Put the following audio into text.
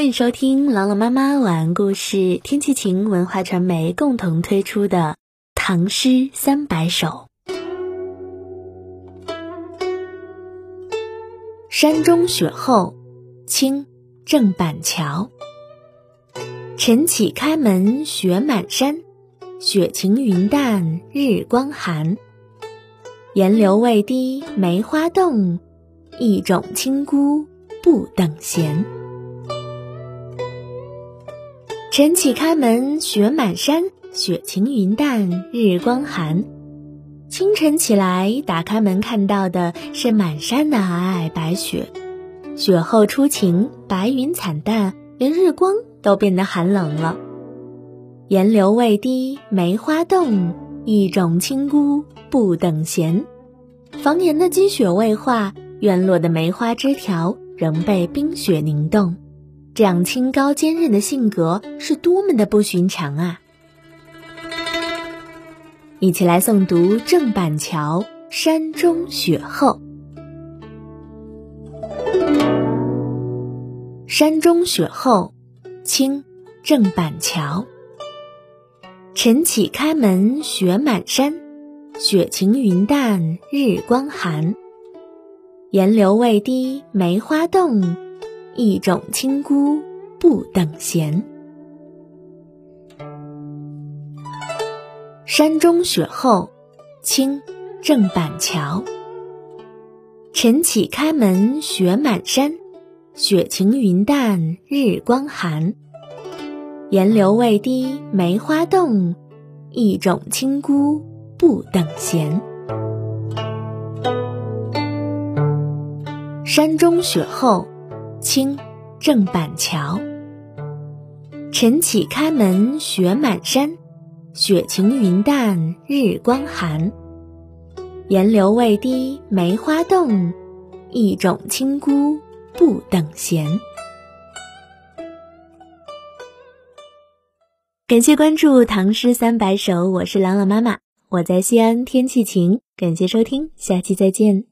欢迎收听朗朗妈妈晚安故事，天气晴文化传媒共同推出的《唐诗三百首》。山中雪后，清·郑板桥。晨起开门雪满山，雪晴云淡日光寒。岩流未滴梅花动，一种亲姑不等闲。晨起开门雪满山，雪晴云淡日光寒。清晨起来，打开门看到的是满山的皑皑白雪。雪后初晴，白云惨淡，连日光都变得寒冷了。岩流未滴梅花动，一种清孤不等闲。房檐的积雪未化，院落的梅花枝条仍被冰雪凝冻。这样清高坚韧的性格是多么的不寻常啊！一起来诵读郑板桥《山中雪后》。《山中雪后》，清·郑板桥。晨起开门雪满山，雪晴云淡日光寒。岩流未滴梅花动。一种清姑不等闲。山中雪后，清·郑板桥。晨起开门雪满山，雪晴云淡日光寒。岩流未滴梅花动，一种清姑不等闲。山中雪后。清，郑板桥。晨起开门雪满山，雪晴云淡日光寒。岩流未滴梅花动，一种清孤不等闲。感谢关注《唐诗三百首》，我是朗朗妈妈，我在西安，天气晴。感谢收听，下期再见。